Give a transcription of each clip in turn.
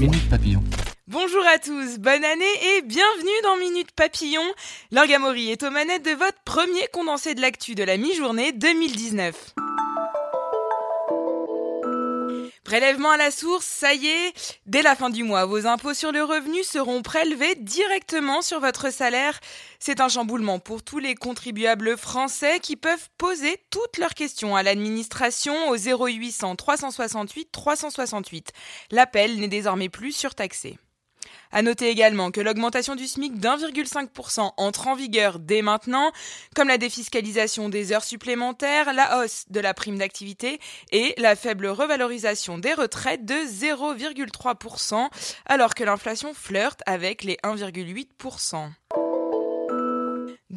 Minute Papillon. Bonjour à tous, bonne année et bienvenue dans Minute Papillon. L'Orgamori est aux manettes de votre premier condensé de l'actu de la mi-journée 2019. Prélèvement à la source, ça y est, dès la fin du mois, vos impôts sur le revenu seront prélevés directement sur votre salaire. C'est un chamboulement pour tous les contribuables français qui peuvent poser toutes leurs questions à l'administration au 0800 368 368. L'appel n'est désormais plus surtaxé. À noter également que l'augmentation du SMIC d'1,5% entre en vigueur dès maintenant, comme la défiscalisation des heures supplémentaires, la hausse de la prime d'activité et la faible revalorisation des retraites de 0,3%, alors que l'inflation flirte avec les 1,8%.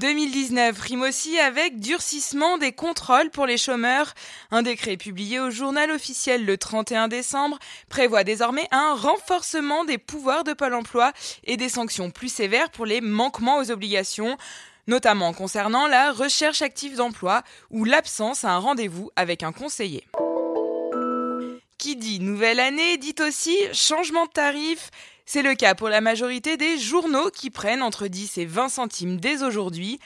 2019 rime aussi avec durcissement des contrôles pour les chômeurs. Un décret publié au journal officiel le 31 décembre prévoit désormais un renforcement des pouvoirs de Pôle emploi et des sanctions plus sévères pour les manquements aux obligations notamment concernant la recherche active d'emploi ou l'absence à un rendez-vous avec un conseiller. Qui dit nouvelle année dit aussi changement de tarif. C'est le cas pour la majorité des journaux qui prennent entre 10 et 20 centimes dès aujourd'hui.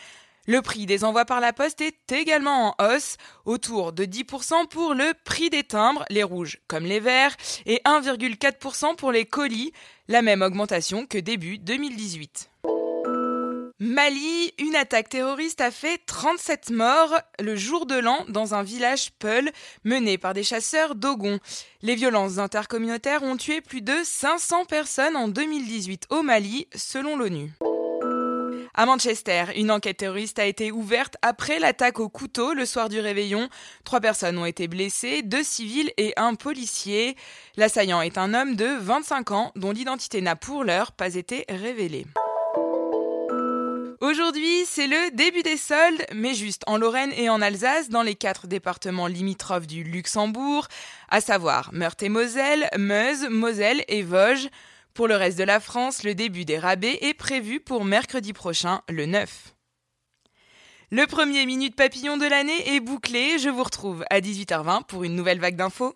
Le prix des envois par la poste est également en hausse, autour de 10% pour le prix des timbres, les rouges comme les verts, et 1,4% pour les colis, la même augmentation que début 2018. Mali, une attaque terroriste a fait 37 morts le jour de l'an dans un village Peul mené par des chasseurs Dogon. Les violences intercommunautaires ont tué plus de 500 personnes en 2018 au Mali, selon l'ONU. À Manchester, une enquête terroriste a été ouverte après l'attaque au couteau le soir du réveillon. Trois personnes ont été blessées, deux civils et un policier. L'assaillant est un homme de 25 ans dont l'identité n'a pour l'heure pas été révélée. Aujourd'hui, c'est le début des soldes, mais juste en Lorraine et en Alsace, dans les quatre départements limitrophes du Luxembourg, à savoir Meurthe-et-Moselle, Meuse, Moselle et Vosges. Pour le reste de la France, le début des rabais est prévu pour mercredi prochain, le 9. Le premier Minute Papillon de l'année est bouclé. Je vous retrouve à 18h20 pour une nouvelle vague d'infos.